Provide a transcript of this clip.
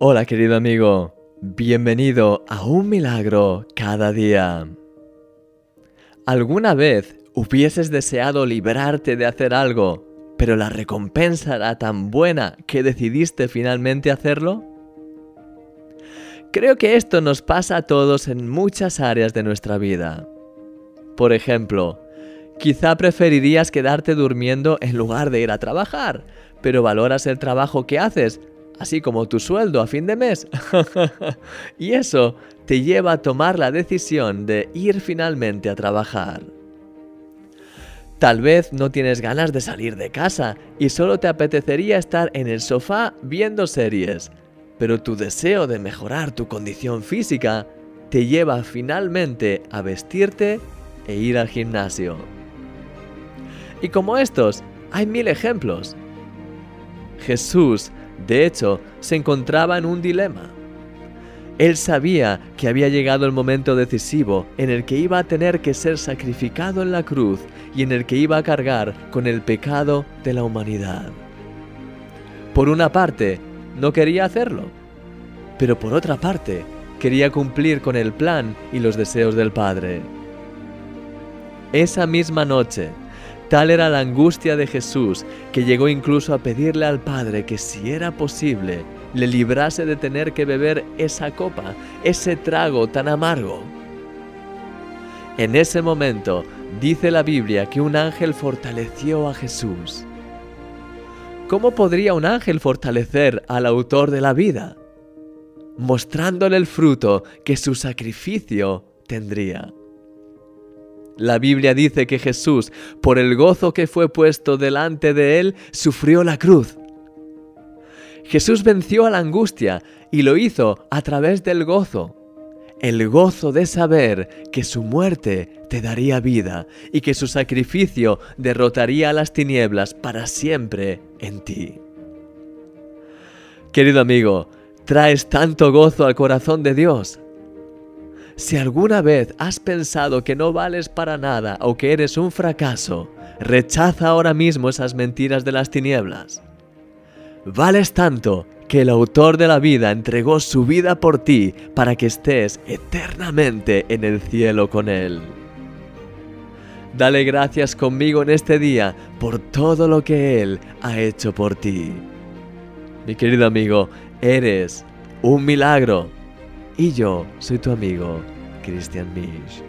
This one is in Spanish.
Hola querido amigo, bienvenido a un milagro cada día. ¿Alguna vez hubieses deseado librarte de hacer algo, pero la recompensa era tan buena que decidiste finalmente hacerlo? Creo que esto nos pasa a todos en muchas áreas de nuestra vida. Por ejemplo, quizá preferirías quedarte durmiendo en lugar de ir a trabajar, pero valoras el trabajo que haces así como tu sueldo a fin de mes. y eso te lleva a tomar la decisión de ir finalmente a trabajar. Tal vez no tienes ganas de salir de casa y solo te apetecería estar en el sofá viendo series, pero tu deseo de mejorar tu condición física te lleva finalmente a vestirte e ir al gimnasio. Y como estos, hay mil ejemplos. Jesús de hecho, se encontraba en un dilema. Él sabía que había llegado el momento decisivo en el que iba a tener que ser sacrificado en la cruz y en el que iba a cargar con el pecado de la humanidad. Por una parte, no quería hacerlo, pero por otra parte, quería cumplir con el plan y los deseos del Padre. Esa misma noche, Tal era la angustia de Jesús que llegó incluso a pedirle al Padre que si era posible, le librase de tener que beber esa copa, ese trago tan amargo. En ese momento, dice la Biblia que un ángel fortaleció a Jesús. ¿Cómo podría un ángel fortalecer al autor de la vida? Mostrándole el fruto que su sacrificio tendría. La Biblia dice que Jesús, por el gozo que fue puesto delante de él, sufrió la cruz. Jesús venció a la angustia y lo hizo a través del gozo. El gozo de saber que su muerte te daría vida y que su sacrificio derrotaría a las tinieblas para siempre en ti. Querido amigo, traes tanto gozo al corazón de Dios si alguna vez has pensado que no vales para nada o que eres un fracaso, rechaza ahora mismo esas mentiras de las tinieblas. Vales tanto que el autor de la vida entregó su vida por ti para que estés eternamente en el cielo con Él. Dale gracias conmigo en este día por todo lo que Él ha hecho por ti. Mi querido amigo, eres un milagro y yo soy tu amigo Christian Misch.